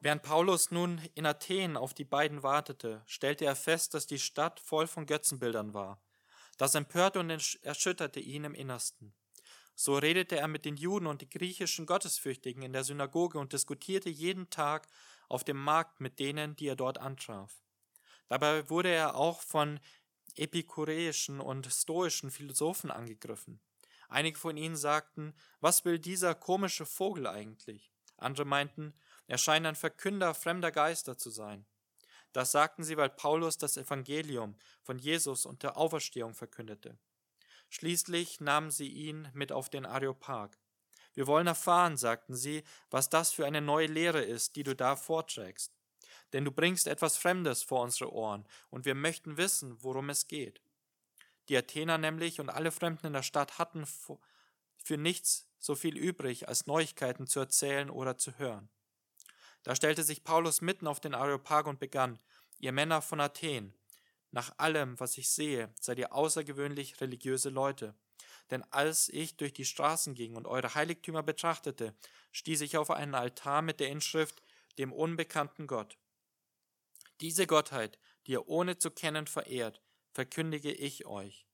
Während Paulus nun in Athen auf die beiden wartete, stellte er fest, dass die Stadt voll von Götzenbildern war. Das empörte und erschütterte ihn im Innersten. So redete er mit den Juden und den griechischen Gottesfürchtigen in der Synagoge und diskutierte jeden Tag auf dem Markt mit denen, die er dort antraf. Dabei wurde er auch von epikureischen und stoischen Philosophen angegriffen. Einige von ihnen sagten, was will dieser komische Vogel eigentlich? Andere meinten, er scheint ein Verkünder fremder Geister zu sein. Das sagten sie, weil Paulus das Evangelium von Jesus und der Auferstehung verkündete. Schließlich nahmen sie ihn mit auf den Areopag. Wir wollen erfahren, sagten sie, was das für eine neue Lehre ist, die du da vorträgst. Denn du bringst etwas Fremdes vor unsere Ohren, und wir möchten wissen, worum es geht. Die Athener nämlich und alle Fremden in der Stadt hatten für nichts so viel übrig, als Neuigkeiten zu erzählen oder zu hören. Da stellte sich Paulus mitten auf den Areopag und begann, ihr Männer von Athen, nach allem, was ich sehe, seid ihr außergewöhnlich religiöse Leute. Denn als ich durch die Straßen ging und eure Heiligtümer betrachtete, stieß ich auf einen Altar mit der Inschrift dem unbekannten Gott. Diese Gottheit, die ihr ohne zu kennen verehrt, verkündige ich euch.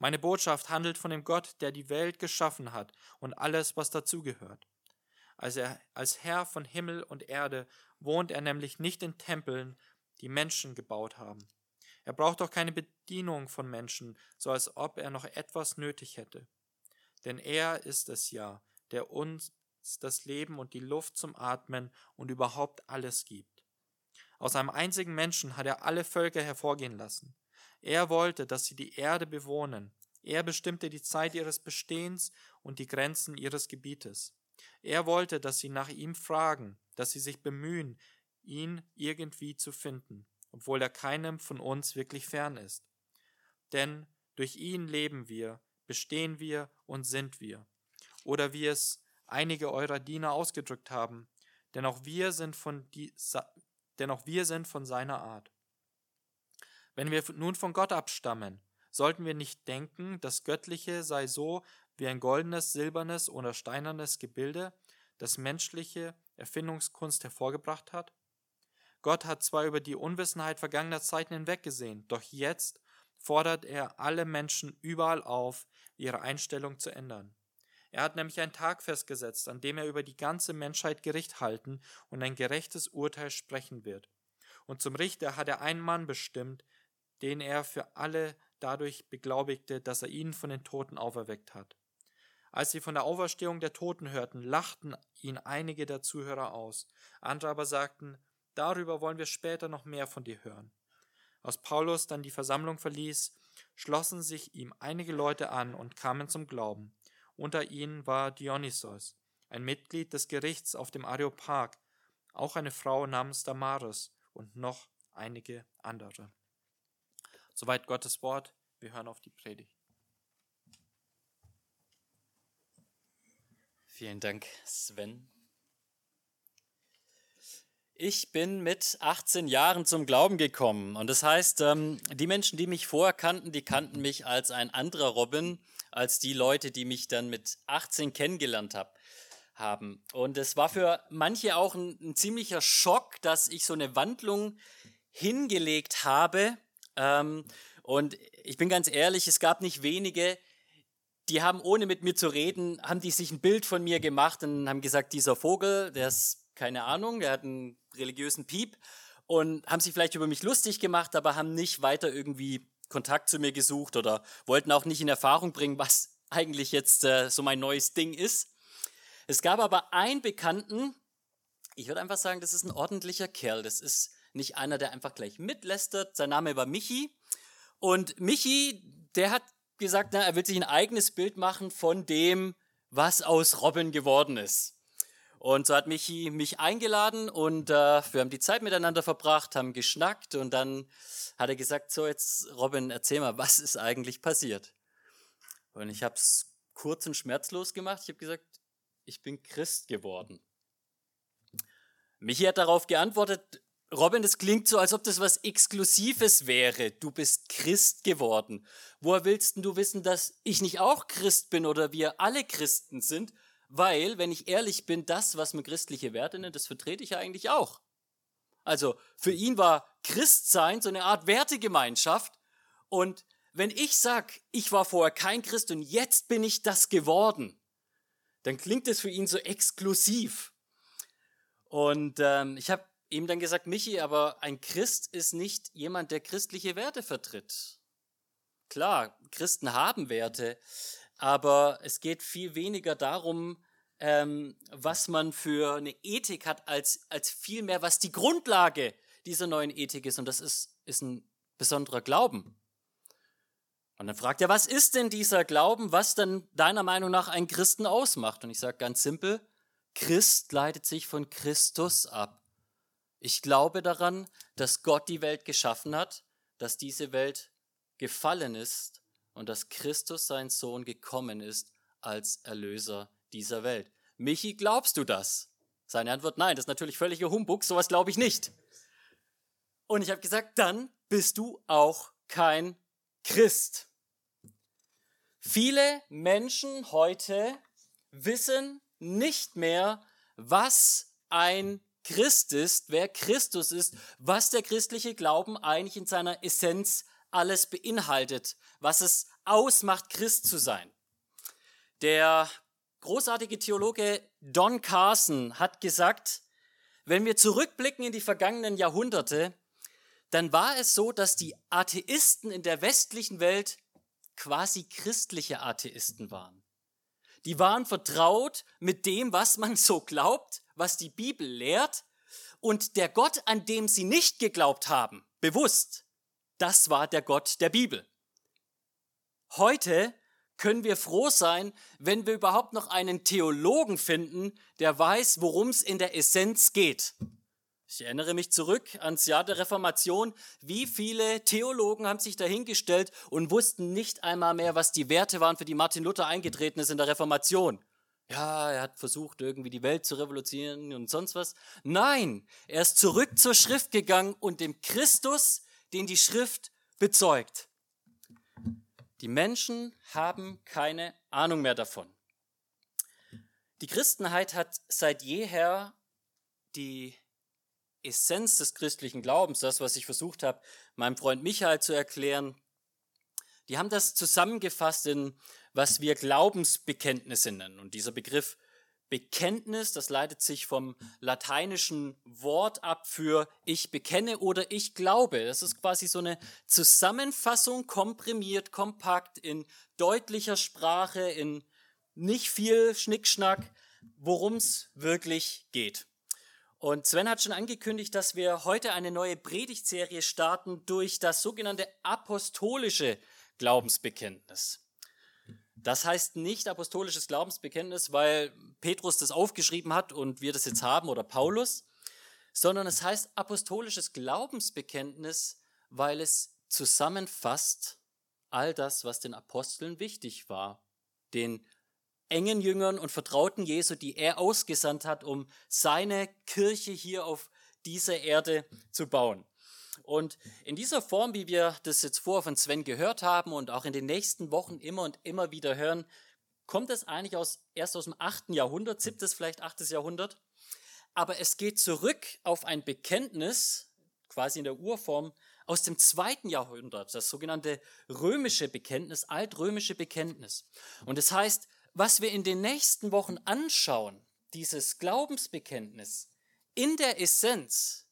Meine Botschaft handelt von dem Gott, der die Welt geschaffen hat und alles, was dazugehört. Als, er, als Herr von Himmel und Erde wohnt er nämlich nicht in Tempeln, die Menschen gebaut haben. Er braucht auch keine Bedienung von Menschen, so als ob er noch etwas nötig hätte. Denn er ist es ja, der uns das Leben und die Luft zum Atmen und überhaupt alles gibt. Aus einem einzigen Menschen hat er alle Völker hervorgehen lassen. Er wollte, dass sie die Erde bewohnen. Er bestimmte die Zeit ihres Bestehens und die Grenzen ihres Gebietes. Er wollte, dass sie nach ihm fragen, dass sie sich bemühen, ihn irgendwie zu finden obwohl er keinem von uns wirklich fern ist. Denn durch ihn leben wir, bestehen wir und sind wir. Oder wie es einige eurer Diener ausgedrückt haben, denn auch wir sind von, die, denn auch wir sind von seiner Art. Wenn wir nun von Gott abstammen, sollten wir nicht denken, das Göttliche sei so wie ein goldenes, silbernes oder steinernes Gebilde, das menschliche Erfindungskunst hervorgebracht hat? Gott hat zwar über die Unwissenheit vergangener Zeiten hinweggesehen, doch jetzt fordert er alle Menschen überall auf, ihre Einstellung zu ändern. Er hat nämlich einen Tag festgesetzt, an dem er über die ganze Menschheit Gericht halten und ein gerechtes Urteil sprechen wird. Und zum Richter hat er einen Mann bestimmt, den er für alle dadurch beglaubigte, dass er ihn von den Toten auferweckt hat. Als sie von der Auferstehung der Toten hörten, lachten ihn einige der Zuhörer aus, andere aber sagten, Darüber wollen wir später noch mehr von dir hören. Als Paulus dann die Versammlung verließ, schlossen sich ihm einige Leute an und kamen zum Glauben. Unter ihnen war Dionysos, ein Mitglied des Gerichts auf dem Areopag, auch eine Frau namens Damaris und noch einige andere. Soweit Gottes Wort. Wir hören auf die Predigt. Vielen Dank, Sven. Ich bin mit 18 Jahren zum Glauben gekommen. Und das heißt, ähm, die Menschen, die mich vorher kannten, die kannten mich als ein anderer Robin, als die Leute, die mich dann mit 18 kennengelernt hab, haben. Und es war für manche auch ein, ein ziemlicher Schock, dass ich so eine Wandlung hingelegt habe. Ähm, und ich bin ganz ehrlich, es gab nicht wenige, die haben, ohne mit mir zu reden, haben die sich ein Bild von mir gemacht und haben gesagt, dieser Vogel, der ist keine Ahnung, der hat einen religiösen Piep und haben sich vielleicht über mich lustig gemacht, aber haben nicht weiter irgendwie Kontakt zu mir gesucht oder wollten auch nicht in Erfahrung bringen, was eigentlich jetzt äh, so mein neues Ding ist. Es gab aber einen Bekannten, ich würde einfach sagen, das ist ein ordentlicher Kerl. Das ist nicht einer, der einfach gleich mitlästert. Sein Name war Michi. Und Michi, der hat gesagt, na, er will sich ein eigenes Bild machen von dem, was aus Robin geworden ist. Und so hat Michi mich eingeladen und äh, wir haben die Zeit miteinander verbracht, haben geschnackt und dann hat er gesagt, so jetzt Robin, erzähl mal, was ist eigentlich passiert? Und ich habe es kurz und schmerzlos gemacht. Ich habe gesagt, ich bin Christ geworden. Michi hat darauf geantwortet, Robin, das klingt so, als ob das was Exklusives wäre. Du bist Christ geworden. Woher willst du wissen, dass ich nicht auch Christ bin oder wir alle Christen sind? weil, wenn ich ehrlich bin, das, was man christliche Werte nennt, das vertrete ich ja eigentlich auch. Also für ihn war Christsein so eine Art Wertegemeinschaft. Und wenn ich sag, ich war vorher kein Christ und jetzt bin ich das geworden, dann klingt es für ihn so exklusiv. Und ähm, ich habe ihm dann gesagt, Michi, aber ein Christ ist nicht jemand, der christliche Werte vertritt. Klar, Christen haben Werte, aber es geht viel weniger darum, ähm, was man für eine Ethik hat, als, als vielmehr, was die Grundlage dieser neuen Ethik ist. Und das ist, ist ein besonderer Glauben. Und dann fragt er, was ist denn dieser Glauben, was denn deiner Meinung nach einen Christen ausmacht? Und ich sage ganz simpel, Christ leitet sich von Christus ab. Ich glaube daran, dass Gott die Welt geschaffen hat, dass diese Welt gefallen ist und dass Christus, sein Sohn, gekommen ist als Erlöser dieser Welt. Michi, glaubst du das? Seine Antwort, nein, das ist natürlich völliger Humbug, sowas glaube ich nicht. Und ich habe gesagt, dann bist du auch kein Christ. Viele Menschen heute wissen nicht mehr, was ein Christ ist, wer Christus ist, was der christliche Glauben eigentlich in seiner Essenz alles beinhaltet, was es ausmacht, Christ zu sein. Der großartige Theologe Don Carson hat gesagt, wenn wir zurückblicken in die vergangenen Jahrhunderte, dann war es so, dass die Atheisten in der westlichen Welt quasi christliche Atheisten waren. Die waren vertraut mit dem, was man so glaubt, was die Bibel lehrt, und der Gott, an dem sie nicht geglaubt haben, bewusst, das war der Gott der Bibel. Heute können wir froh sein, wenn wir überhaupt noch einen Theologen finden, der weiß, worum es in der Essenz geht. Ich erinnere mich zurück ans Jahr der Reformation. Wie viele Theologen haben sich dahingestellt und wussten nicht einmal mehr, was die Werte waren, für die Martin Luther eingetreten ist in der Reformation? Ja, er hat versucht, irgendwie die Welt zu revolutionieren und sonst was. Nein, er ist zurück zur Schrift gegangen und dem Christus, den die Schrift bezeugt. Die Menschen haben keine Ahnung mehr davon. Die Christenheit hat seit jeher die Essenz des christlichen Glaubens, das, was ich versucht habe, meinem Freund Michael zu erklären, die haben das zusammengefasst in, was wir Glaubensbekenntnisse nennen. Und dieser Begriff Bekenntnis, das leitet sich vom lateinischen Wort ab für ich bekenne oder ich glaube. Das ist quasi so eine Zusammenfassung, komprimiert, kompakt, in deutlicher Sprache, in nicht viel Schnickschnack, worum es wirklich geht. Und Sven hat schon angekündigt, dass wir heute eine neue Predigtserie starten durch das sogenannte apostolische Glaubensbekenntnis. Das heißt nicht apostolisches Glaubensbekenntnis, weil Petrus das aufgeschrieben hat und wir das jetzt haben oder Paulus, sondern es heißt apostolisches Glaubensbekenntnis, weil es zusammenfasst all das, was den Aposteln wichtig war, den engen Jüngern und Vertrauten Jesu, die er ausgesandt hat, um seine Kirche hier auf dieser Erde zu bauen. Und in dieser Form, wie wir das jetzt vorher von Sven gehört haben und auch in den nächsten Wochen immer und immer wieder hören, kommt es eigentlich aus, erst aus dem 8. Jahrhundert, 7. vielleicht 8. Jahrhundert. Aber es geht zurück auf ein Bekenntnis, quasi in der Urform, aus dem 2. Jahrhundert, das sogenannte römische Bekenntnis, altrömische Bekenntnis. Und das heißt, was wir in den nächsten Wochen anschauen, dieses Glaubensbekenntnis, in der Essenz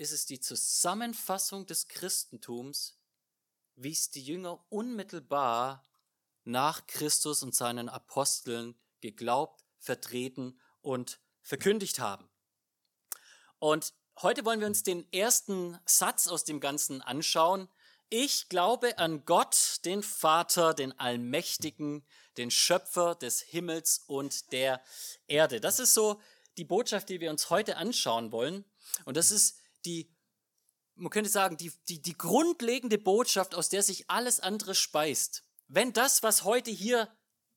ist es die Zusammenfassung des Christentums, wie es die Jünger unmittelbar nach Christus und seinen Aposteln geglaubt, vertreten und verkündigt haben. Und heute wollen wir uns den ersten Satz aus dem Ganzen anschauen. Ich glaube an Gott, den Vater, den Allmächtigen, den Schöpfer des Himmels und der Erde. Das ist so die Botschaft, die wir uns heute anschauen wollen. Und das ist die, man könnte sagen, die, die, die grundlegende Botschaft, aus der sich alles andere speist. Wenn das, was heute hier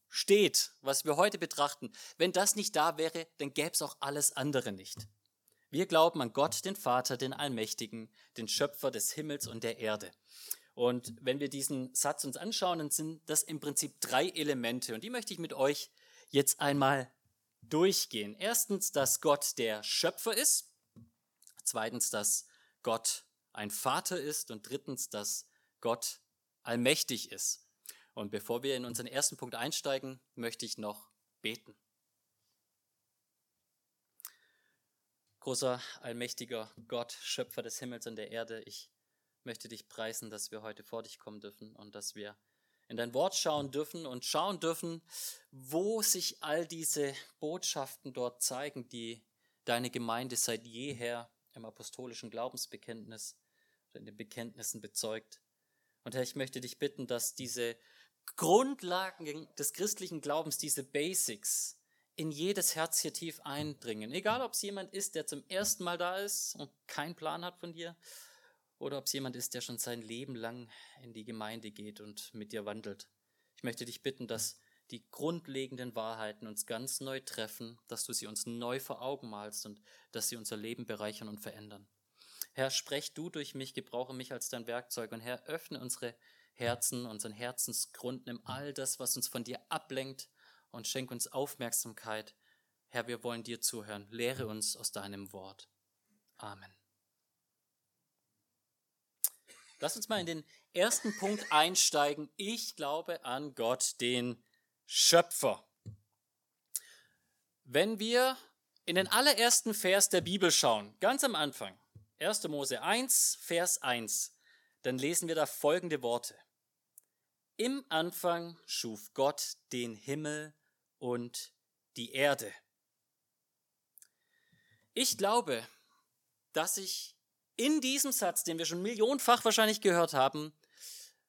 steht, was wir heute betrachten, wenn das nicht da wäre, dann gäbe es auch alles andere nicht. Wir glauben an Gott, den Vater, den Allmächtigen, den Schöpfer des Himmels und der Erde. Und wenn wir diesen Satz uns anschauen, dann sind das im Prinzip drei Elemente und die möchte ich mit euch jetzt einmal durchgehen. Erstens, dass Gott der Schöpfer ist. Zweitens, dass Gott ein Vater ist. Und drittens, dass Gott allmächtig ist. Und bevor wir in unseren ersten Punkt einsteigen, möchte ich noch beten. Großer, allmächtiger Gott, Schöpfer des Himmels und der Erde, ich möchte dich preisen, dass wir heute vor dich kommen dürfen und dass wir in dein Wort schauen dürfen und schauen dürfen, wo sich all diese Botschaften dort zeigen, die deine Gemeinde seit jeher im apostolischen Glaubensbekenntnis oder in den Bekenntnissen bezeugt. Und Herr, ich möchte dich bitten, dass diese Grundlagen des christlichen Glaubens, diese Basics, in jedes Herz hier tief eindringen. Egal, ob es jemand ist, der zum ersten Mal da ist und keinen Plan hat von dir, oder ob es jemand ist, der schon sein Leben lang in die Gemeinde geht und mit dir wandelt. Ich möchte dich bitten, dass die grundlegenden Wahrheiten uns ganz neu treffen, dass du sie uns neu vor Augen malst und dass sie unser Leben bereichern und verändern. Herr, sprech du durch mich, gebrauche mich als dein Werkzeug und Herr, öffne unsere Herzen, unseren Herzensgrund, nimm all das, was uns von dir ablenkt und schenk uns Aufmerksamkeit. Herr, wir wollen dir zuhören. Lehre uns aus deinem Wort. Amen. Lass uns mal in den ersten Punkt einsteigen. Ich glaube an Gott, den Schöpfer. Wenn wir in den allerersten Vers der Bibel schauen, ganz am Anfang, 1. Mose 1, Vers 1, dann lesen wir da folgende Worte. Im Anfang schuf Gott den Himmel und die Erde. Ich glaube, dass sich in diesem Satz, den wir schon millionenfach wahrscheinlich gehört haben,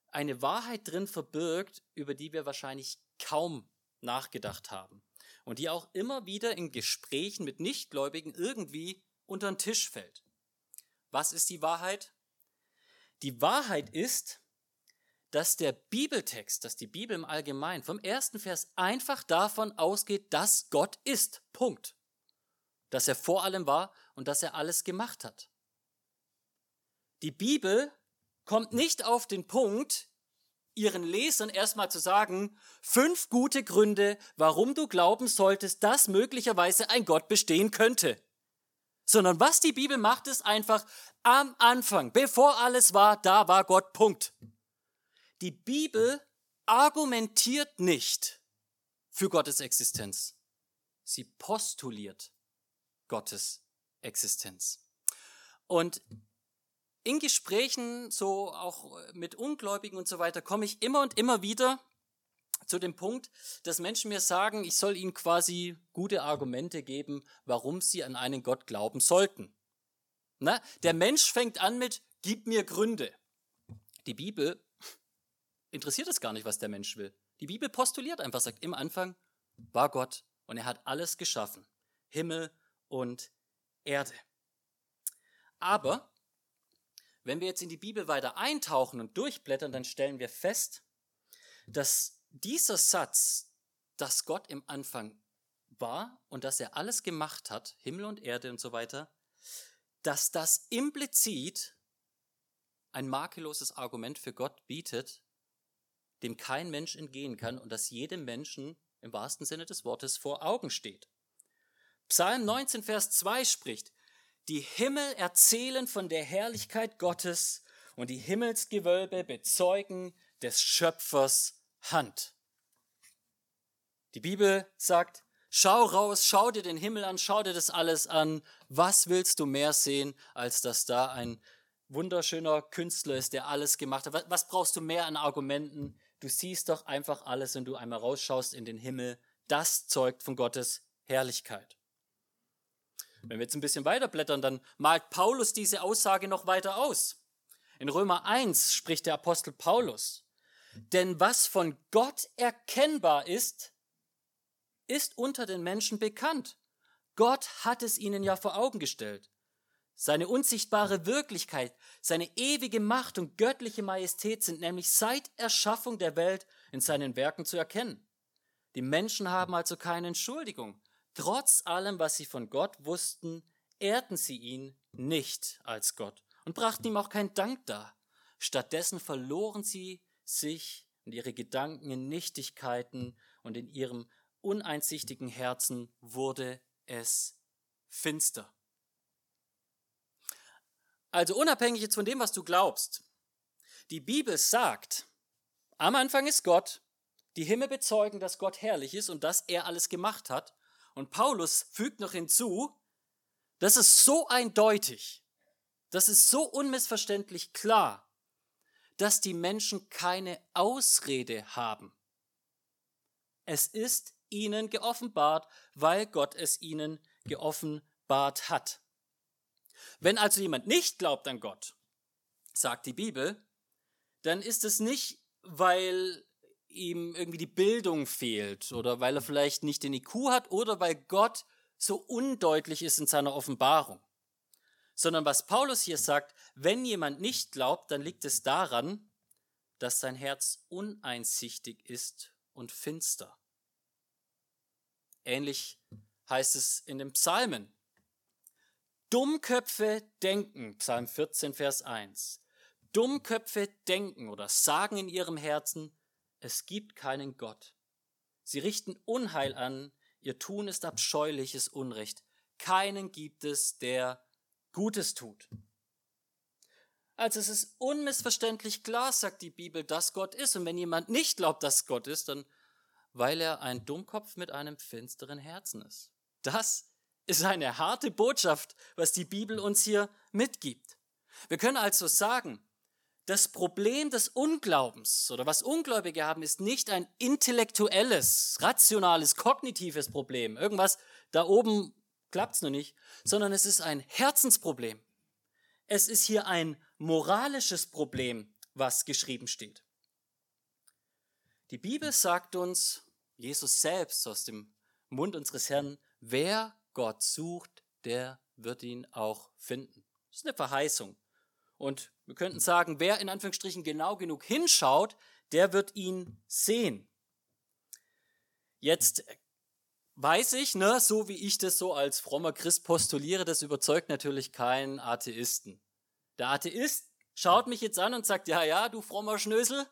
eine Wahrheit drin verbirgt, über die wir wahrscheinlich kaum nachgedacht haben und die auch immer wieder in Gesprächen mit Nichtgläubigen irgendwie unter den Tisch fällt. Was ist die Wahrheit? Die Wahrheit ist, dass der Bibeltext, dass die Bibel im Allgemeinen vom ersten Vers einfach davon ausgeht, dass Gott ist. Punkt. Dass er vor allem war und dass er alles gemacht hat. Die Bibel kommt nicht auf den Punkt, ihren Lesern erstmal zu sagen, fünf gute Gründe, warum du glauben solltest, dass möglicherweise ein Gott bestehen könnte. Sondern was die Bibel macht, ist einfach am Anfang, bevor alles war, da war Gott, Punkt. Die Bibel argumentiert nicht für Gottes Existenz. Sie postuliert Gottes Existenz. Und in Gesprächen, so auch mit Ungläubigen und so weiter, komme ich immer und immer wieder zu dem Punkt, dass Menschen mir sagen, ich soll ihnen quasi gute Argumente geben, warum sie an einen Gott glauben sollten. Na, der Mensch fängt an mit, gib mir Gründe. Die Bibel interessiert es gar nicht, was der Mensch will. Die Bibel postuliert einfach, sagt im Anfang war Gott und er hat alles geschaffen. Himmel und Erde. Aber wenn wir jetzt in die Bibel weiter eintauchen und durchblättern, dann stellen wir fest, dass dieser Satz, dass Gott im Anfang war und dass er alles gemacht hat, Himmel und Erde und so weiter, dass das implizit ein makelloses Argument für Gott bietet, dem kein Mensch entgehen kann und das jedem Menschen im wahrsten Sinne des Wortes vor Augen steht. Psalm 19, Vers 2 spricht, die Himmel erzählen von der Herrlichkeit Gottes und die Himmelsgewölbe bezeugen des Schöpfers Hand. Die Bibel sagt, schau raus, schau dir den Himmel an, schau dir das alles an. Was willst du mehr sehen, als dass da ein wunderschöner Künstler ist, der alles gemacht hat? Was brauchst du mehr an Argumenten? Du siehst doch einfach alles, wenn du einmal rausschaust in den Himmel. Das zeugt von Gottes Herrlichkeit. Wenn wir jetzt ein bisschen weiter blättern, dann malt Paulus diese Aussage noch weiter aus. In Römer 1 spricht der Apostel Paulus, denn was von Gott erkennbar ist, ist unter den Menschen bekannt. Gott hat es ihnen ja vor Augen gestellt. Seine unsichtbare Wirklichkeit, seine ewige Macht und göttliche Majestät sind nämlich seit Erschaffung der Welt in seinen Werken zu erkennen. Die Menschen haben also keine Entschuldigung. Trotz allem, was sie von Gott wussten, ehrten sie ihn nicht als Gott und brachten ihm auch keinen Dank dar. Stattdessen verloren sie sich und ihre Gedanken in Nichtigkeiten und in ihrem uneinsichtigen Herzen wurde es finster. Also unabhängig jetzt von dem, was du glaubst, die Bibel sagt, am Anfang ist Gott, die Himmel bezeugen, dass Gott herrlich ist und dass er alles gemacht hat. Und Paulus fügt noch hinzu, das ist so eindeutig, das ist so unmissverständlich klar, dass die Menschen keine Ausrede haben. Es ist ihnen geoffenbart, weil Gott es ihnen geoffenbart hat. Wenn also jemand nicht glaubt an Gott, sagt die Bibel, dann ist es nicht, weil ihm irgendwie die Bildung fehlt oder weil er vielleicht nicht den IQ hat oder weil Gott so undeutlich ist in seiner Offenbarung. Sondern was Paulus hier sagt, wenn jemand nicht glaubt, dann liegt es daran, dass sein Herz uneinsichtig ist und finster. Ähnlich heißt es in den Psalmen. Dummköpfe denken, Psalm 14, Vers 1. Dummköpfe denken oder sagen in ihrem Herzen, es gibt keinen Gott. Sie richten Unheil an, ihr Tun ist abscheuliches Unrecht. Keinen gibt es, der Gutes tut. Also es ist unmissverständlich klar, sagt die Bibel, dass Gott ist. Und wenn jemand nicht glaubt, dass Gott ist, dann weil er ein Dummkopf mit einem finsteren Herzen ist. Das ist eine harte Botschaft, was die Bibel uns hier mitgibt. Wir können also sagen, das Problem des Unglaubens oder was Ungläubige haben, ist nicht ein intellektuelles, rationales, kognitives Problem. Irgendwas da oben klappt es noch nicht, sondern es ist ein Herzensproblem. Es ist hier ein moralisches Problem, was geschrieben steht. Die Bibel sagt uns, Jesus selbst aus dem Mund unseres Herrn, wer Gott sucht, der wird ihn auch finden. Das ist eine Verheißung. Und wir könnten sagen, wer in Anführungsstrichen genau genug hinschaut, der wird ihn sehen. Jetzt weiß ich, ne, so wie ich das so als frommer Christ postuliere, das überzeugt natürlich keinen Atheisten. Der Atheist schaut mich jetzt an und sagt, ja, ja, du frommer Schnösel,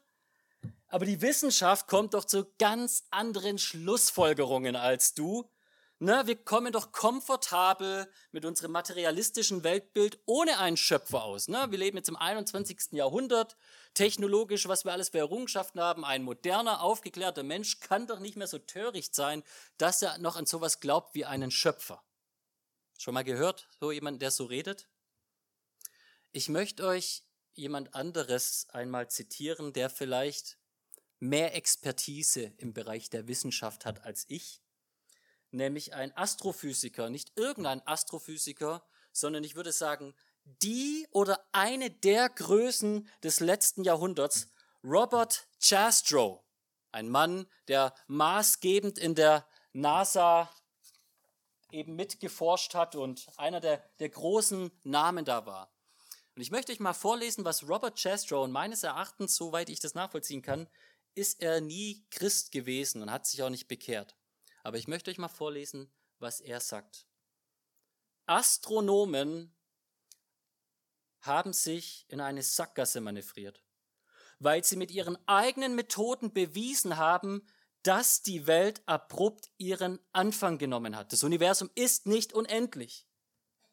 aber die Wissenschaft kommt doch zu ganz anderen Schlussfolgerungen als du. Ne, wir kommen doch komfortabel mit unserem materialistischen Weltbild ohne einen Schöpfer aus. Ne? Wir leben jetzt im 21. Jahrhundert, technologisch, was wir alles für Errungenschaften haben. Ein moderner, aufgeklärter Mensch kann doch nicht mehr so töricht sein, dass er noch an sowas glaubt wie einen Schöpfer. Schon mal gehört, so jemand, der so redet? Ich möchte euch jemand anderes einmal zitieren, der vielleicht mehr Expertise im Bereich der Wissenschaft hat als ich, nämlich ein Astrophysiker, nicht irgendein Astrophysiker, sondern ich würde sagen, die oder eine der Größen des letzten Jahrhunderts, Robert Jastrow, ein Mann, der maßgebend in der NASA eben mitgeforscht hat und einer der, der großen Namen da war. Und ich möchte euch mal vorlesen, was Robert Chestrow und meines Erachtens, soweit ich das nachvollziehen kann, ist er nie Christ gewesen und hat sich auch nicht bekehrt. Aber ich möchte euch mal vorlesen, was er sagt. Astronomen haben sich in eine Sackgasse manövriert, weil sie mit ihren eigenen Methoden bewiesen haben, dass die Welt abrupt ihren Anfang genommen hat. Das Universum ist nicht unendlich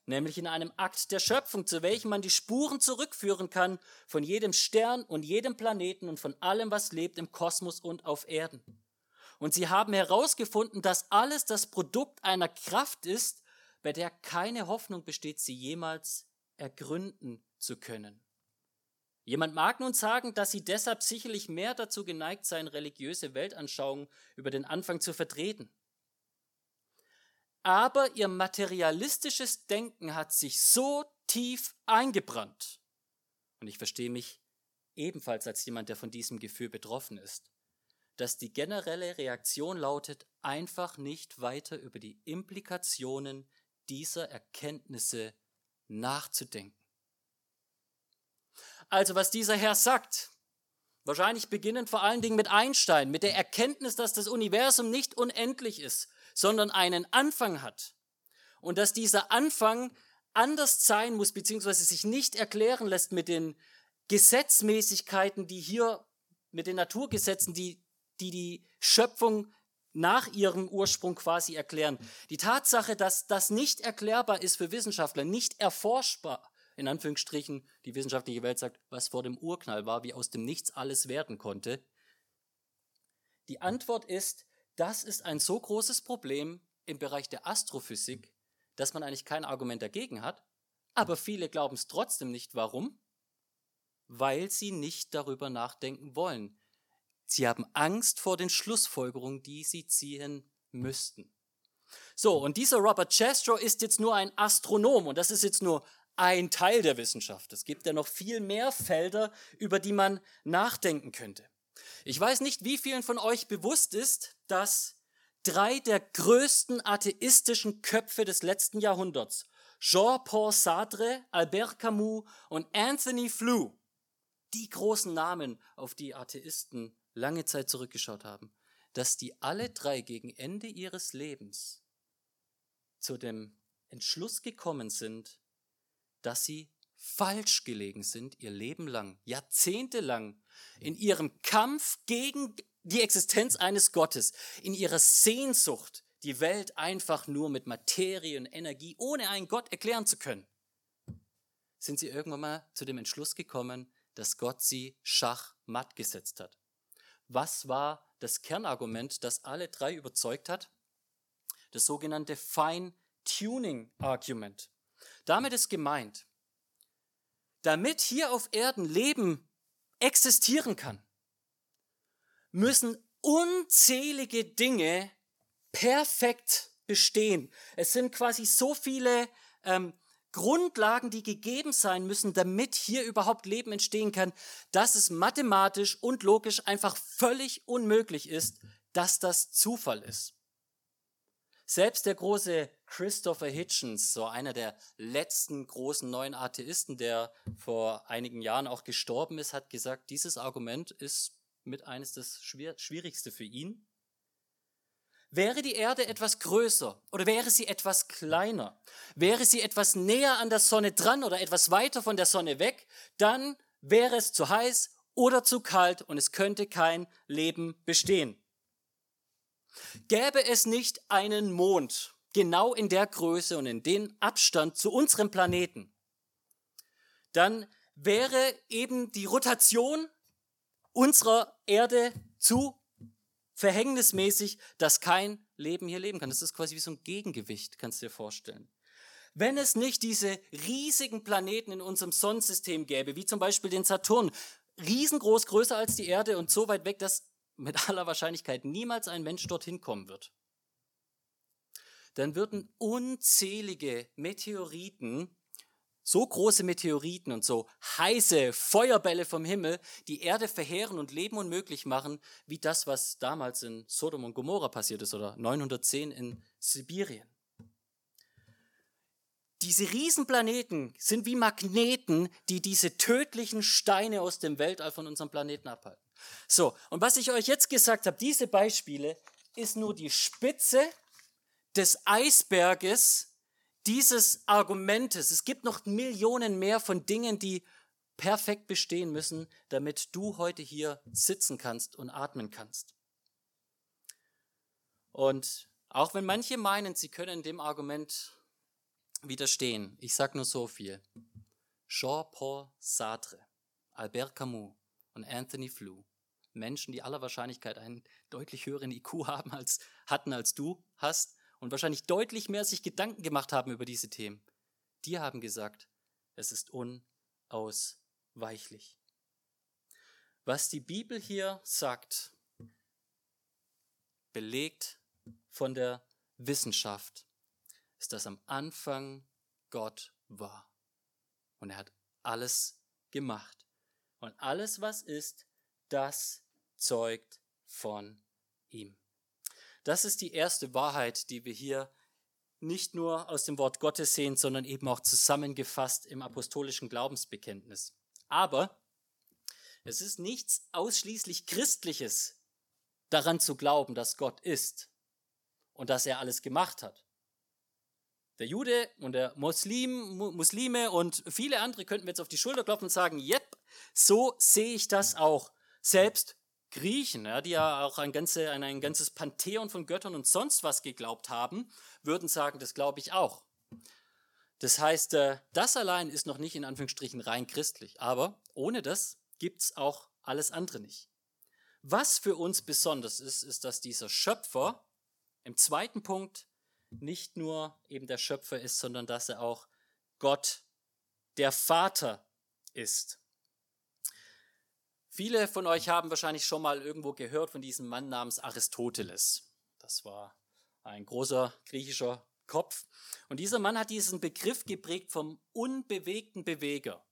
nämlich in einem Akt der Schöpfung, zu welchem man die Spuren zurückführen kann von jedem Stern und jedem Planeten und von allem, was lebt im Kosmos und auf Erden. Und sie haben herausgefunden, dass alles das Produkt einer Kraft ist, bei der keine Hoffnung besteht, sie jemals ergründen zu können. Jemand mag nun sagen, dass sie deshalb sicherlich mehr dazu geneigt seien, religiöse Weltanschauungen über den Anfang zu vertreten aber ihr materialistisches Denken hat sich so tief eingebrannt. Und ich verstehe mich ebenfalls als jemand, der von diesem Gefühl betroffen ist, dass die generelle Reaktion lautet, einfach nicht weiter über die Implikationen dieser Erkenntnisse nachzudenken. Also was dieser Herr sagt, wahrscheinlich beginnend vor allen Dingen mit Einstein, mit der Erkenntnis, dass das Universum nicht unendlich ist, sondern einen Anfang hat. Und dass dieser Anfang anders sein muss, beziehungsweise sich nicht erklären lässt mit den Gesetzmäßigkeiten, die hier, mit den Naturgesetzen, die die, die Schöpfung nach ihrem Ursprung quasi erklären. Die Tatsache, dass das nicht erklärbar ist für Wissenschaftler, nicht erforschbar, in Anführungsstrichen, die wissenschaftliche Welt sagt, was vor dem Urknall war, wie aus dem Nichts alles werden konnte. Die Antwort ist, das ist ein so großes Problem im Bereich der Astrophysik, dass man eigentlich kein Argument dagegen hat, aber viele glauben es trotzdem nicht. Warum? Weil sie nicht darüber nachdenken wollen. Sie haben Angst vor den Schlussfolgerungen, die sie ziehen müssten. So, und dieser Robert Chestrow ist jetzt nur ein Astronom und das ist jetzt nur ein Teil der Wissenschaft. Es gibt ja noch viel mehr Felder, über die man nachdenken könnte. Ich weiß nicht, wie vielen von euch bewusst ist, dass drei der größten atheistischen Köpfe des letzten Jahrhunderts, Jean-Paul Sartre, Albert Camus und Anthony Flew, die großen Namen, auf die Atheisten lange Zeit zurückgeschaut haben, dass die alle drei gegen Ende ihres Lebens zu dem Entschluss gekommen sind, dass sie falsch gelegen sind, ihr Leben lang, jahrzehntelang, in ihrem Kampf gegen die Existenz eines Gottes, in ihrer Sehnsucht, die Welt einfach nur mit Materie und Energie ohne einen Gott erklären zu können, sind sie irgendwann mal zu dem Entschluss gekommen, dass Gott sie schachmatt gesetzt hat. Was war das Kernargument, das alle drei überzeugt hat? Das sogenannte Fine-Tuning-Argument. Damit ist gemeint, damit hier auf Erden Leben existieren kann, müssen unzählige Dinge perfekt bestehen. Es sind quasi so viele ähm, Grundlagen, die gegeben sein müssen, damit hier überhaupt Leben entstehen kann, dass es mathematisch und logisch einfach völlig unmöglich ist, dass das Zufall ist. Selbst der große Christopher Hitchens, so einer der letzten großen neuen Atheisten, der vor einigen Jahren auch gestorben ist, hat gesagt, dieses Argument ist mit eines das Schwierigste für ihn. Wäre die Erde etwas größer oder wäre sie etwas kleiner, wäre sie etwas näher an der Sonne dran oder etwas weiter von der Sonne weg, dann wäre es zu heiß oder zu kalt und es könnte kein Leben bestehen. Gäbe es nicht einen Mond genau in der Größe und in dem Abstand zu unserem Planeten, dann wäre eben die Rotation unserer Erde zu verhängnismäßig, dass kein Leben hier leben kann. Das ist quasi wie so ein Gegengewicht, kannst du dir vorstellen. Wenn es nicht diese riesigen Planeten in unserem Sonnensystem gäbe, wie zum Beispiel den Saturn, riesengroß, größer als die Erde und so weit weg, dass mit aller Wahrscheinlichkeit niemals ein Mensch dorthin kommen wird, dann würden unzählige Meteoriten, so große Meteoriten und so heiße Feuerbälle vom Himmel, die Erde verheeren und Leben unmöglich machen, wie das, was damals in Sodom und Gomorra passiert ist oder 910 in Sibirien. Diese Riesenplaneten sind wie Magneten, die diese tödlichen Steine aus dem Weltall von unserem Planeten abhalten. So, und was ich euch jetzt gesagt habe, diese Beispiele, ist nur die Spitze des Eisberges dieses Argumentes. Es gibt noch Millionen mehr von Dingen, die perfekt bestehen müssen, damit du heute hier sitzen kannst und atmen kannst. Und auch wenn manche meinen, sie können dem Argument widerstehen, ich sage nur so viel. Jean-Paul Sartre, Albert Camus und Anthony Flew Menschen, die aller Wahrscheinlichkeit einen deutlich höheren IQ haben als, hatten als du hast und wahrscheinlich deutlich mehr sich Gedanken gemacht haben über diese Themen, die haben gesagt, es ist unausweichlich. Was die Bibel hier sagt, belegt von der Wissenschaft, ist, dass am Anfang Gott war. Und er hat alles gemacht. Und alles, was ist, das zeugt von ihm. Das ist die erste Wahrheit, die wir hier nicht nur aus dem Wort Gottes sehen, sondern eben auch zusammengefasst im apostolischen Glaubensbekenntnis. Aber es ist nichts ausschließlich Christliches daran zu glauben, dass Gott ist und dass er alles gemacht hat. Der Jude und der Muslim, Muslime und viele andere könnten wir jetzt auf die Schulter klopfen und sagen, yep, so sehe ich das auch. Selbst Griechen, ja, die ja auch ein, ganze, ein, ein ganzes Pantheon von Göttern und sonst was geglaubt haben, würden sagen, das glaube ich auch. Das heißt, äh, das allein ist noch nicht in Anführungsstrichen rein christlich, aber ohne das gibt es auch alles andere nicht. Was für uns besonders ist, ist, dass dieser Schöpfer im zweiten Punkt nicht nur eben der Schöpfer ist, sondern dass er auch Gott, der Vater ist. Viele von euch haben wahrscheinlich schon mal irgendwo gehört von diesem Mann namens Aristoteles. Das war ein großer griechischer Kopf. Und dieser Mann hat diesen Begriff geprägt vom unbewegten Beweger.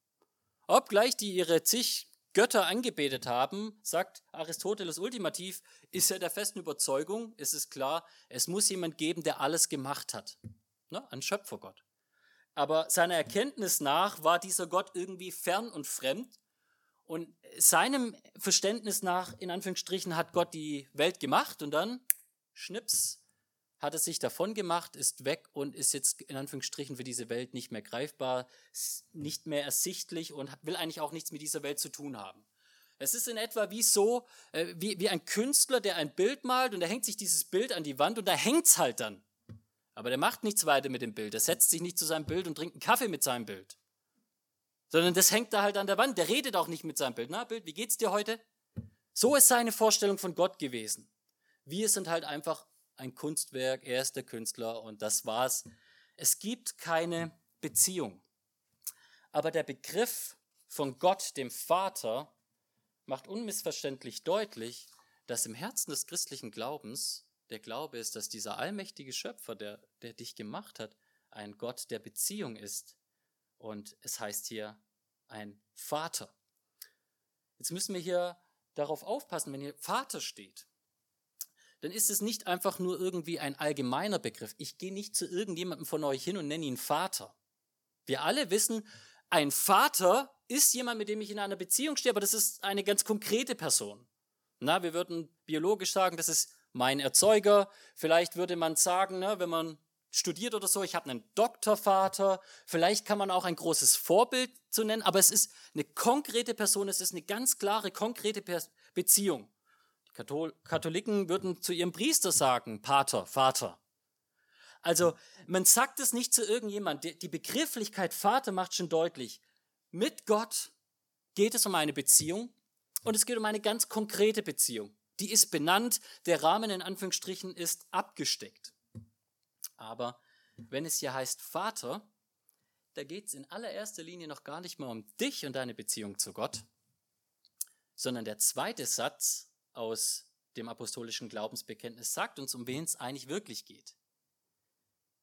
Obgleich die ihre zig Götter angebetet haben, sagt Aristoteles ultimativ, ist er der festen Überzeugung, ist es klar, es muss jemand geben, der alles gemacht hat. Ne? Ein Schöpfergott. Aber seiner Erkenntnis nach war dieser Gott irgendwie fern und fremd und seinem Verständnis nach, in Anführungsstrichen, hat Gott die Welt gemacht und dann, schnips, hat er sich davon gemacht, ist weg und ist jetzt in Anführungsstrichen für diese Welt nicht mehr greifbar, nicht mehr ersichtlich und will eigentlich auch nichts mit dieser Welt zu tun haben. Es ist in etwa wie so, äh, wie, wie ein Künstler, der ein Bild malt und er hängt sich dieses Bild an die Wand und da hängt's halt dann. Aber der macht nichts weiter mit dem Bild. Er setzt sich nicht zu seinem Bild und trinkt einen Kaffee mit seinem Bild sondern das hängt da halt an der Wand. Der redet auch nicht mit seinem Bild. Na, Bild, wie geht's dir heute? So ist seine Vorstellung von Gott gewesen. Wir sind halt einfach ein Kunstwerk, er ist der Künstler und das war's. Es gibt keine Beziehung. Aber der Begriff von Gott, dem Vater, macht unmissverständlich deutlich, dass im Herzen des christlichen Glaubens der Glaube ist, dass dieser allmächtige Schöpfer, der, der dich gemacht hat, ein Gott der Beziehung ist, und es heißt hier ein Vater. Jetzt müssen wir hier darauf aufpassen, wenn hier Vater steht, dann ist es nicht einfach nur irgendwie ein allgemeiner Begriff. Ich gehe nicht zu irgendjemandem von euch hin und nenne ihn Vater. Wir alle wissen, ein Vater ist jemand, mit dem ich in einer Beziehung stehe, aber das ist eine ganz konkrete Person. Na, wir würden biologisch sagen, das ist mein Erzeuger. Vielleicht würde man sagen, ne, wenn man studiert oder so, ich habe einen Doktorvater, vielleicht kann man auch ein großes Vorbild zu nennen, aber es ist eine konkrete Person, es ist eine ganz klare, konkrete Beziehung. Die Katholiken würden zu ihrem Priester sagen, Pater, Vater. Also man sagt es nicht zu irgendjemand. Die Begrifflichkeit Vater macht schon deutlich. Mit Gott geht es um eine Beziehung und es geht um eine ganz konkrete Beziehung. Die ist benannt, der Rahmen in Anführungsstrichen ist abgesteckt. Aber wenn es hier heißt Vater, da geht es in allererster Linie noch gar nicht mal um dich und deine Beziehung zu Gott, sondern der zweite Satz aus dem apostolischen Glaubensbekenntnis sagt uns, um wen es eigentlich wirklich geht.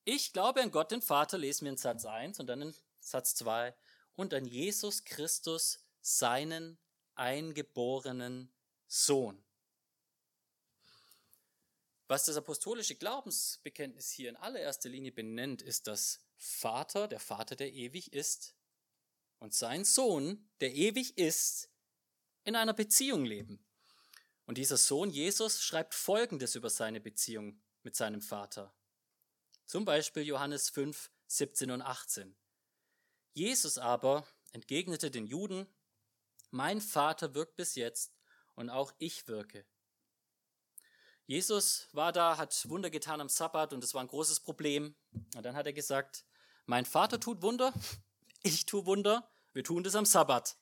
Ich glaube an Gott, den Vater, lesen wir in Satz 1 und dann in Satz 2, und an Jesus Christus, seinen eingeborenen Sohn. Was das apostolische Glaubensbekenntnis hier in allererster Linie benennt, ist das Vater, der Vater, der ewig ist, und sein Sohn, der ewig ist, in einer Beziehung leben. Und dieser Sohn Jesus schreibt Folgendes über seine Beziehung mit seinem Vater. Zum Beispiel Johannes 5, 17 und 18. Jesus aber entgegnete den Juden, mein Vater wirkt bis jetzt und auch ich wirke. Jesus war da, hat Wunder getan am Sabbat und das war ein großes Problem. Und dann hat er gesagt, mein Vater tut Wunder, ich tue Wunder, wir tun das am Sabbat.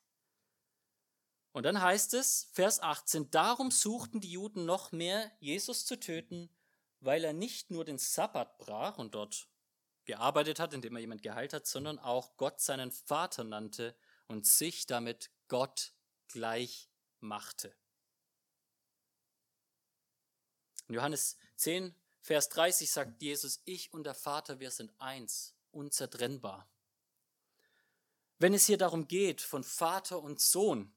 Und dann heißt es, Vers 18, darum suchten die Juden noch mehr, Jesus zu töten, weil er nicht nur den Sabbat brach und dort gearbeitet hat, indem er jemand geheilt hat, sondern auch Gott seinen Vater nannte und sich damit Gott gleich machte. In Johannes 10, Vers 30 sagt Jesus, ich und der Vater, wir sind eins, unzertrennbar. Wenn es hier darum geht, von Vater und Sohn,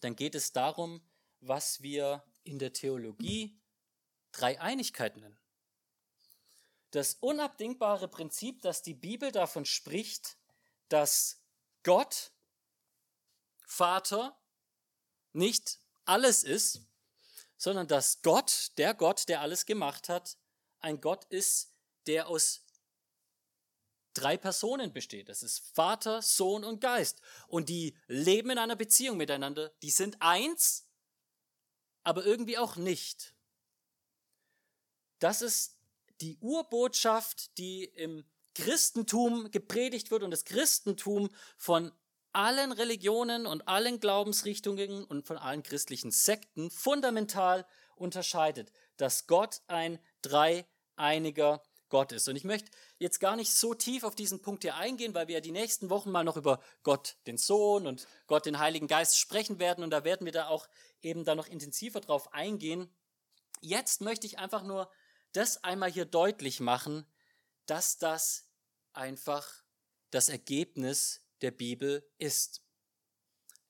dann geht es darum, was wir in der Theologie Dreieinigkeit nennen. Das unabdingbare Prinzip, dass die Bibel davon spricht, dass Gott, Vater, nicht alles ist, sondern dass Gott, der Gott, der alles gemacht hat, ein Gott ist, der aus drei Personen besteht. Das ist Vater, Sohn und Geist. Und die leben in einer Beziehung miteinander. Die sind eins aber irgendwie auch nicht. Das ist die Urbotschaft, die im Christentum gepredigt wird und das Christentum von allen Religionen und allen Glaubensrichtungen und von allen christlichen Sekten fundamental unterscheidet, dass Gott ein dreieiniger Gott ist. Und ich möchte jetzt gar nicht so tief auf diesen Punkt hier eingehen, weil wir ja die nächsten Wochen mal noch über Gott den Sohn und Gott den Heiligen Geist sprechen werden und da werden wir da auch eben da noch intensiver drauf eingehen. Jetzt möchte ich einfach nur das einmal hier deutlich machen, dass das einfach das Ergebnis der Bibel ist.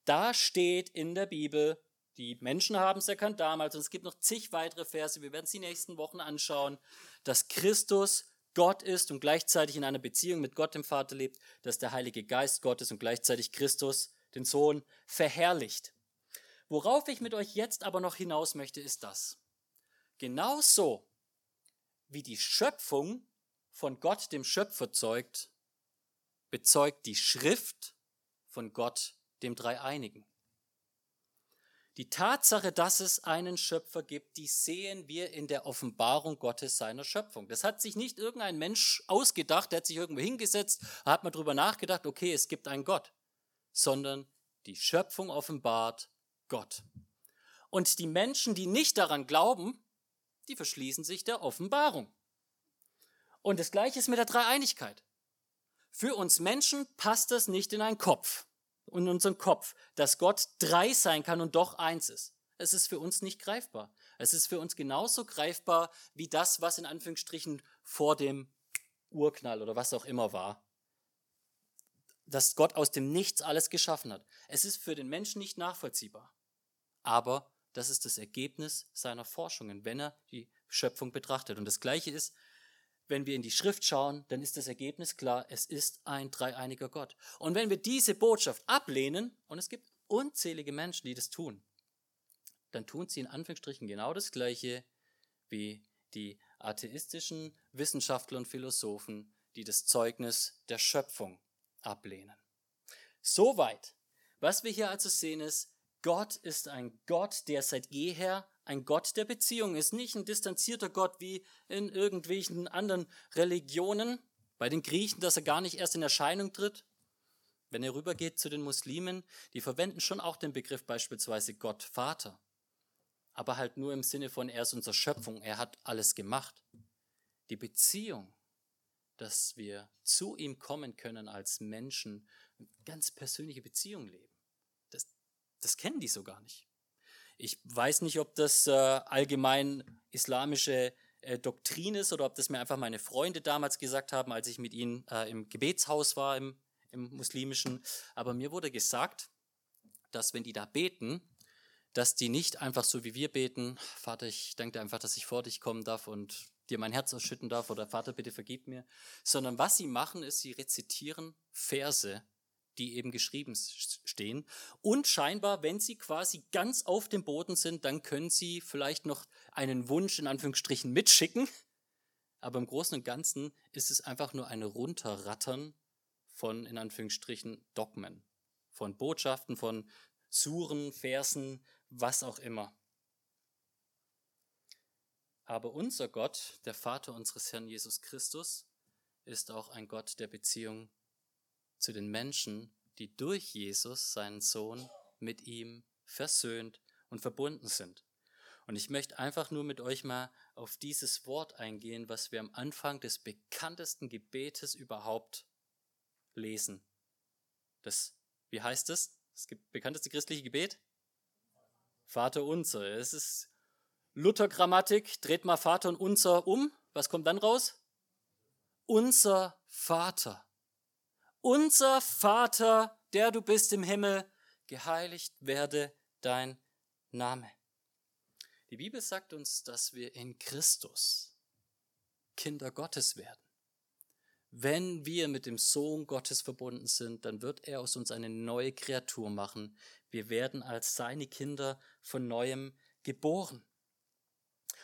Da steht in der Bibel, die Menschen haben es erkannt damals und es gibt noch zig weitere Verse, wir werden es die nächsten Wochen anschauen, dass Christus Gott ist und gleichzeitig in einer Beziehung mit Gott dem Vater lebt, dass der Heilige Geist Gott ist und gleichzeitig Christus, den Sohn, verherrlicht. Worauf ich mit euch jetzt aber noch hinaus möchte, ist das. Genauso wie die Schöpfung von Gott, dem Schöpfer, zeugt, bezeugt die Schrift von Gott, dem Dreieinigen. Die Tatsache, dass es einen Schöpfer gibt, die sehen wir in der Offenbarung Gottes seiner Schöpfung. Das hat sich nicht irgendein Mensch ausgedacht, der hat sich irgendwo hingesetzt, hat mal drüber nachgedacht, okay, es gibt einen Gott, sondern die Schöpfung offenbart Gott. Und die Menschen, die nicht daran glauben, die verschließen sich der Offenbarung. Und das Gleiche ist mit der Dreieinigkeit. Für uns Menschen passt das nicht in einen Kopf, in unseren Kopf, dass Gott drei sein kann und doch eins ist. Es ist für uns nicht greifbar. Es ist für uns genauso greifbar wie das, was in Anführungsstrichen vor dem Urknall oder was auch immer war. Dass Gott aus dem Nichts alles geschaffen hat. Es ist für den Menschen nicht nachvollziehbar. Aber das ist das Ergebnis seiner Forschungen, wenn er die Schöpfung betrachtet. Und das Gleiche ist wenn wir in die Schrift schauen, dann ist das Ergebnis klar, es ist ein dreieiniger Gott. Und wenn wir diese Botschaft ablehnen, und es gibt unzählige Menschen, die das tun, dann tun sie in Anführungsstrichen genau das Gleiche wie die atheistischen Wissenschaftler und Philosophen, die das Zeugnis der Schöpfung ablehnen. Soweit. Was wir hier also sehen ist, Gott ist ein Gott, der seit jeher ein Gott der Beziehung ist, nicht ein distanzierter Gott wie in irgendwelchen anderen Religionen, bei den Griechen, dass er gar nicht erst in Erscheinung tritt. Wenn er rübergeht zu den Muslimen, die verwenden schon auch den Begriff beispielsweise Gott Vater, aber halt nur im Sinne von er ist unsere Schöpfung, er hat alles gemacht. Die Beziehung, dass wir zu ihm kommen können als Menschen, eine ganz persönliche Beziehung leben, das, das kennen die so gar nicht. Ich weiß nicht, ob das äh, allgemein islamische äh, Doktrin ist oder ob das mir einfach meine Freunde damals gesagt haben, als ich mit ihnen äh, im Gebetshaus war, im, im muslimischen. Aber mir wurde gesagt, dass wenn die da beten, dass die nicht einfach so wie wir beten, Vater, ich danke dir einfach, dass ich vor dich kommen darf und dir mein Herz ausschütten darf oder Vater, bitte vergib mir, sondern was sie machen, ist, sie rezitieren Verse die eben geschrieben stehen. Und scheinbar, wenn sie quasi ganz auf dem Boden sind, dann können sie vielleicht noch einen Wunsch in Anführungsstrichen mitschicken. Aber im Großen und Ganzen ist es einfach nur ein Runterrattern von in Anführungsstrichen Dogmen, von Botschaften, von Suren, Versen, was auch immer. Aber unser Gott, der Vater unseres Herrn Jesus Christus, ist auch ein Gott der Beziehung zu den Menschen, die durch Jesus, seinen Sohn, mit ihm versöhnt und verbunden sind. Und ich möchte einfach nur mit euch mal auf dieses Wort eingehen, was wir am Anfang des bekanntesten Gebetes überhaupt lesen. Das, wie heißt es? Das bekannteste christliche Gebet? Vater unser. Es ist Luther-Grammatik. Dreht mal Vater und unser um. Was kommt dann raus? Unser Vater. Unser Vater, der du bist im Himmel, geheiligt werde dein Name. Die Bibel sagt uns, dass wir in Christus Kinder Gottes werden. Wenn wir mit dem Sohn Gottes verbunden sind, dann wird er aus uns eine neue Kreatur machen. Wir werden als seine Kinder von neuem geboren.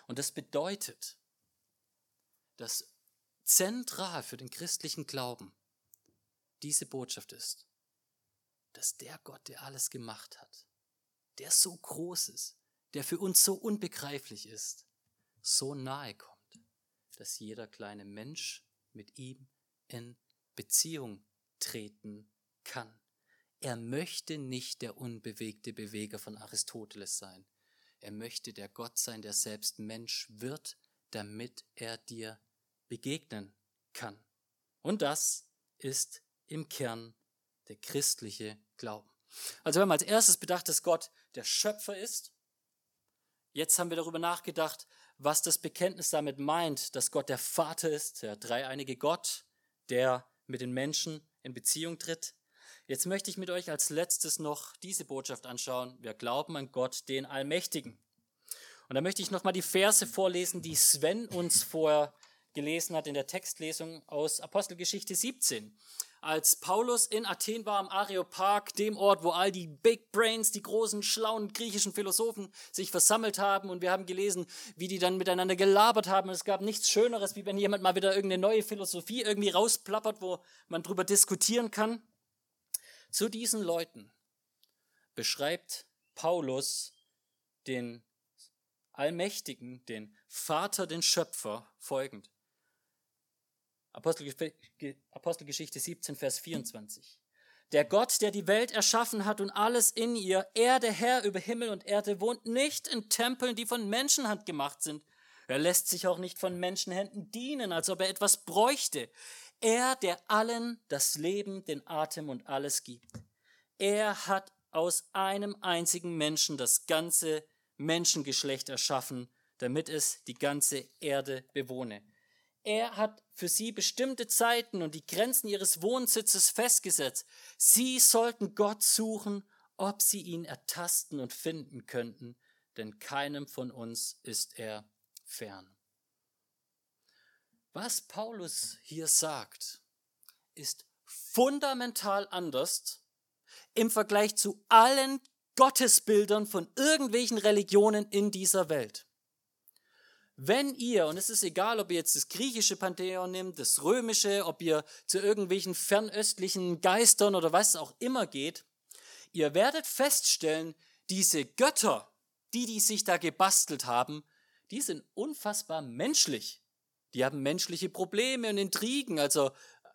Und das bedeutet, dass zentral für den christlichen Glauben diese Botschaft ist, dass der Gott, der alles gemacht hat, der so groß ist, der für uns so unbegreiflich ist, so nahe kommt, dass jeder kleine Mensch mit ihm in Beziehung treten kann. Er möchte nicht der unbewegte Beweger von Aristoteles sein. Er möchte der Gott sein, der selbst Mensch wird, damit er dir begegnen kann. Und das ist im Kern der christliche Glauben. Also wir haben als erstes bedacht, dass Gott der Schöpfer ist. Jetzt haben wir darüber nachgedacht, was das Bekenntnis damit meint, dass Gott der Vater ist, der dreieinige Gott, der mit den Menschen in Beziehung tritt. Jetzt möchte ich mit euch als letztes noch diese Botschaft anschauen. Wir glauben an Gott, den Allmächtigen. Und da möchte ich nochmal die Verse vorlesen, die Sven uns vorher gelesen hat in der Textlesung aus Apostelgeschichte 17 als Paulus in Athen war am Areopag, dem Ort, wo all die Big Brains, die großen, schlauen griechischen Philosophen sich versammelt haben und wir haben gelesen, wie die dann miteinander gelabert haben. es gab nichts Schöneres, wie wenn jemand mal wieder irgendeine neue Philosophie irgendwie rausplappert, wo man drüber diskutieren kann. Zu diesen Leuten beschreibt Paulus den Allmächtigen, den Vater, den Schöpfer folgend. Apostelgeschichte 17, Vers 24. Der Gott, der die Welt erschaffen hat und alles in ihr, er, der Herr über Himmel und Erde, wohnt nicht in Tempeln, die von Menschenhand gemacht sind. Er lässt sich auch nicht von Menschenhänden dienen, als ob er etwas bräuchte. Er, der allen das Leben, den Atem und alles gibt. Er hat aus einem einzigen Menschen das ganze Menschengeschlecht erschaffen, damit es die ganze Erde bewohne. Er hat für sie bestimmte Zeiten und die Grenzen ihres Wohnsitzes festgesetzt. Sie sollten Gott suchen, ob sie ihn ertasten und finden könnten, denn keinem von uns ist er fern. Was Paulus hier sagt, ist fundamental anders im Vergleich zu allen Gottesbildern von irgendwelchen Religionen in dieser Welt. Wenn ihr, und es ist egal, ob ihr jetzt das griechische Pantheon nimmt, das römische, ob ihr zu irgendwelchen fernöstlichen Geistern oder was auch immer geht, ihr werdet feststellen, diese Götter, die, die sich da gebastelt haben, die sind unfassbar menschlich. Die haben menschliche Probleme und Intrigen. Also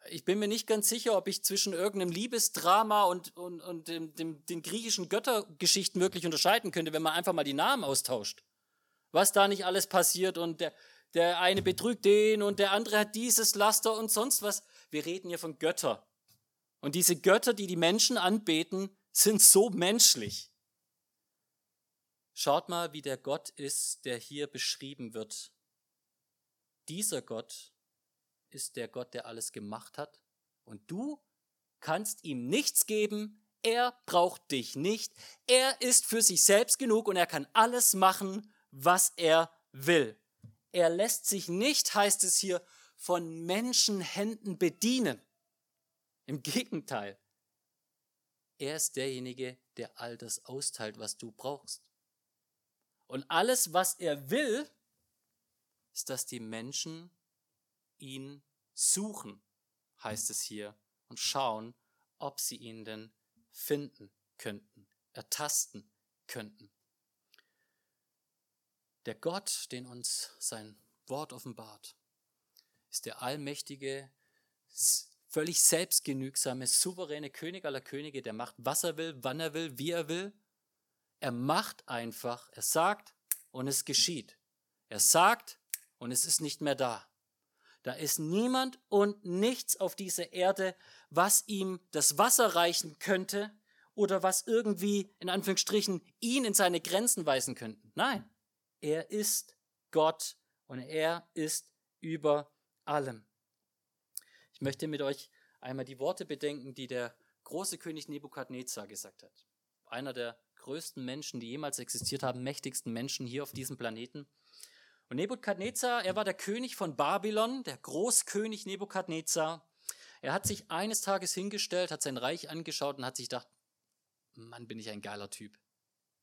ich bin mir nicht ganz sicher, ob ich zwischen irgendeinem Liebesdrama und, und, und dem, dem, den griechischen Göttergeschichten wirklich unterscheiden könnte, wenn man einfach mal die Namen austauscht was da nicht alles passiert und der, der eine betrügt den und der andere hat dieses Laster und sonst was. Wir reden hier von Götter. Und diese Götter, die die Menschen anbeten, sind so menschlich. Schaut mal, wie der Gott ist, der hier beschrieben wird. Dieser Gott ist der Gott, der alles gemacht hat. Und du kannst ihm nichts geben. Er braucht dich nicht. Er ist für sich selbst genug und er kann alles machen, was er will. Er lässt sich nicht, heißt es hier, von Menschenhänden bedienen. Im Gegenteil. Er ist derjenige, der all das austeilt, was du brauchst. Und alles, was er will, ist, dass die Menschen ihn suchen, heißt es hier, und schauen, ob sie ihn denn finden könnten, ertasten könnten. Der Gott, den uns sein Wort offenbart, ist der allmächtige, völlig selbstgenügsame, souveräne König aller Könige, der macht, was er will, wann er will, wie er will. Er macht einfach, er sagt und es geschieht. Er sagt und es ist nicht mehr da. Da ist niemand und nichts auf dieser Erde, was ihm das Wasser reichen könnte oder was irgendwie in Anführungsstrichen ihn in seine Grenzen weisen könnten. Nein, er ist Gott und er ist über allem. Ich möchte mit euch einmal die Worte bedenken, die der große König Nebukadnezar gesagt hat. Einer der größten Menschen, die jemals existiert haben, mächtigsten Menschen hier auf diesem Planeten. Und Nebukadnezar, er war der König von Babylon, der Großkönig Nebukadnezar. Er hat sich eines Tages hingestellt, hat sein Reich angeschaut und hat sich gedacht, Mann, bin ich ein geiler Typ.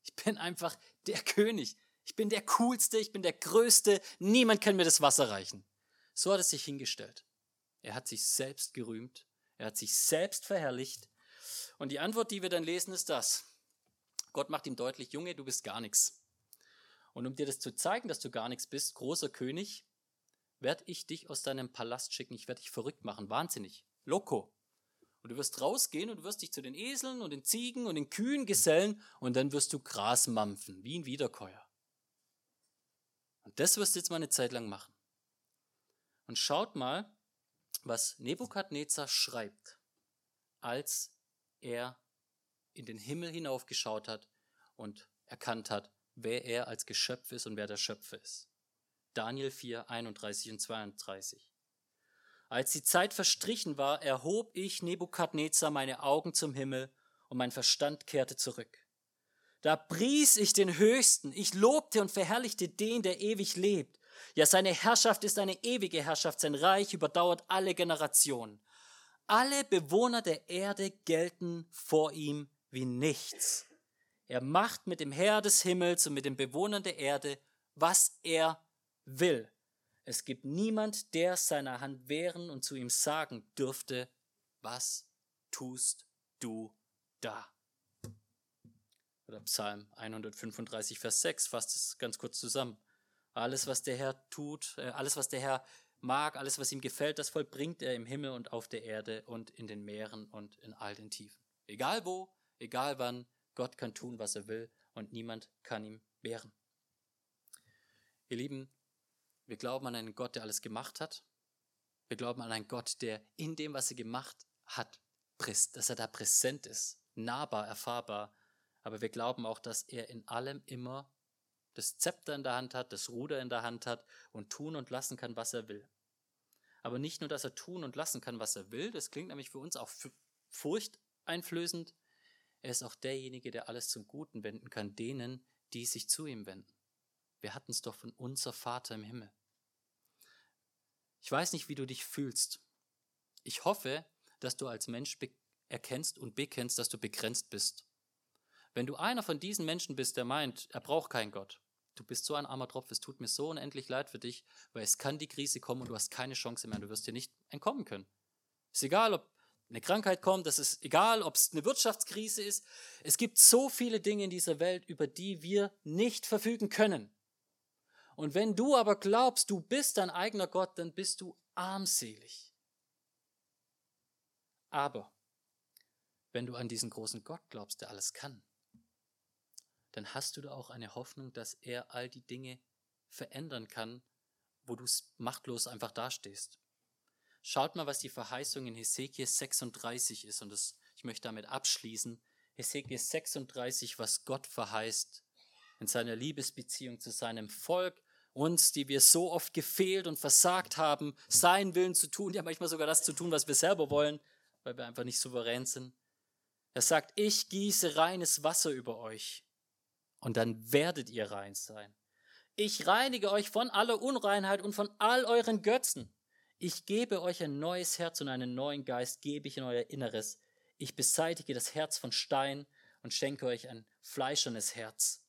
Ich bin einfach der König. Ich bin der Coolste, ich bin der Größte, niemand kann mir das Wasser reichen. So hat er sich hingestellt. Er hat sich selbst gerühmt, er hat sich selbst verherrlicht. Und die Antwort, die wir dann lesen, ist das. Gott macht ihm deutlich, Junge, du bist gar nichts. Und um dir das zu zeigen, dass du gar nichts bist, großer König, werde ich dich aus deinem Palast schicken. Ich werde dich verrückt machen, wahnsinnig, loco. Und du wirst rausgehen und du wirst dich zu den Eseln und den Ziegen und den Kühen gesellen und dann wirst du Gras mampfen, wie ein Wiederkäuer. Und das wirst du jetzt mal eine Zeit lang machen. Und schaut mal, was Nebukadnezar schreibt, als er in den Himmel hinaufgeschaut hat und erkannt hat, wer er als Geschöpf ist und wer der Schöpfer ist. Daniel 4, 31 und 32. Als die Zeit verstrichen war, erhob ich Nebukadnezar meine Augen zum Himmel und mein Verstand kehrte zurück. Da pries ich den Höchsten, ich lobte und verherrlichte den, der ewig lebt. Ja, seine Herrschaft ist eine ewige Herrschaft, sein Reich überdauert alle Generationen. Alle Bewohner der Erde gelten vor ihm wie nichts. Er macht mit dem Herr des Himmels und mit den Bewohnern der Erde, was er will. Es gibt niemand, der seiner Hand wehren und zu ihm sagen dürfte, was tust du da? Oder Psalm 135, Vers 6 fasst es ganz kurz zusammen. Alles, was der Herr tut, äh, alles, was der Herr mag, alles, was ihm gefällt, das vollbringt er im Himmel und auf der Erde und in den Meeren und in all den Tiefen. Egal wo, egal wann, Gott kann tun, was er will und niemand kann ihm wehren. Ihr Lieben, wir glauben an einen Gott, der alles gemacht hat. Wir glauben an einen Gott, der in dem, was er gemacht hat, dass er da präsent ist, nahbar, erfahrbar, aber wir glauben auch, dass er in allem immer das Zepter in der Hand hat, das Ruder in der Hand hat und tun und lassen kann, was er will. Aber nicht nur, dass er tun und lassen kann, was er will, das klingt nämlich für uns auch furchteinflößend. Er ist auch derjenige, der alles zum Guten wenden kann, denen, die sich zu ihm wenden. Wir hatten es doch von unser Vater im Himmel. Ich weiß nicht, wie du dich fühlst. Ich hoffe, dass du als Mensch erkennst und bekennst, dass du begrenzt bist. Wenn du einer von diesen Menschen bist, der meint, er braucht keinen Gott, du bist so ein armer Tropf, es tut mir so unendlich leid für dich, weil es kann die Krise kommen und du hast keine Chance mehr, du wirst dir nicht entkommen können. Ist egal, ob eine Krankheit kommt, das ist egal, ob es eine Wirtschaftskrise ist. Es gibt so viele Dinge in dieser Welt, über die wir nicht verfügen können. Und wenn du aber glaubst, du bist dein eigener Gott, dann bist du armselig. Aber wenn du an diesen großen Gott glaubst, der alles kann, dann hast du da auch eine Hoffnung, dass er all die Dinge verändern kann, wo du machtlos einfach dastehst. Schaut mal, was die Verheißung in Hesekiel 36 ist und das, ich möchte damit abschließen. Hesekiel 36, was Gott verheißt in seiner Liebesbeziehung zu seinem Volk, uns, die wir so oft gefehlt und versagt haben, seinen Willen zu tun, ja manchmal sogar das zu tun, was wir selber wollen, weil wir einfach nicht souverän sind. Er sagt, ich gieße reines Wasser über euch und dann werdet ihr rein sein. Ich reinige euch von aller Unreinheit und von all euren Götzen. Ich gebe euch ein neues Herz und einen neuen Geist gebe ich in euer Inneres. Ich beseitige das Herz von Stein und schenke euch ein fleischernes Herz.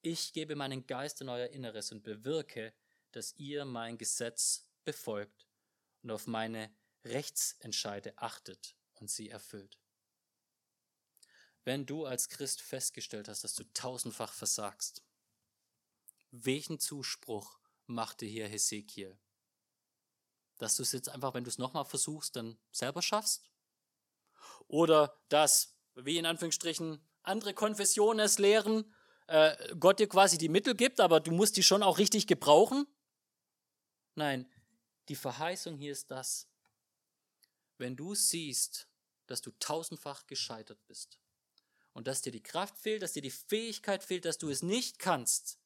Ich gebe meinen Geist in euer Inneres und bewirke, dass ihr mein Gesetz befolgt und auf meine Rechtsentscheide achtet und sie erfüllt. Wenn du als Christ festgestellt hast, dass du tausendfach versagst, welchen Zuspruch machte hier Hesekiel? Dass du es jetzt einfach, wenn du es nochmal versuchst, dann selber schaffst? Oder dass, wie in Anführungsstrichen, andere Konfessionen es lehren, äh, Gott dir quasi die Mittel gibt, aber du musst die schon auch richtig gebrauchen? Nein, die Verheißung hier ist das. Wenn du siehst, dass du tausendfach gescheitert bist, und dass dir die Kraft fehlt, dass dir die Fähigkeit fehlt, dass du es nicht kannst,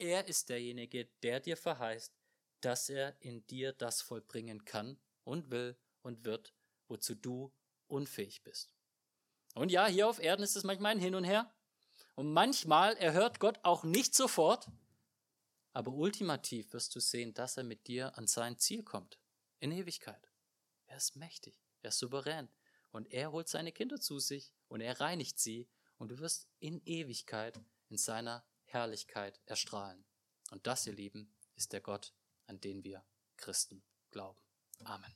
er ist derjenige, der dir verheißt, dass er in dir das vollbringen kann und will und wird, wozu du unfähig bist. Und ja, hier auf Erden ist es manchmal ein Hin und Her. Und manchmal erhört Gott auch nicht sofort, aber ultimativ wirst du sehen, dass er mit dir an sein Ziel kommt. In Ewigkeit. Er ist mächtig, er ist souverän und er holt seine Kinder zu sich und er reinigt sie und du wirst in Ewigkeit in seiner Herrlichkeit erstrahlen. Und das, ihr Lieben, ist der Gott, an den wir Christen glauben. Amen.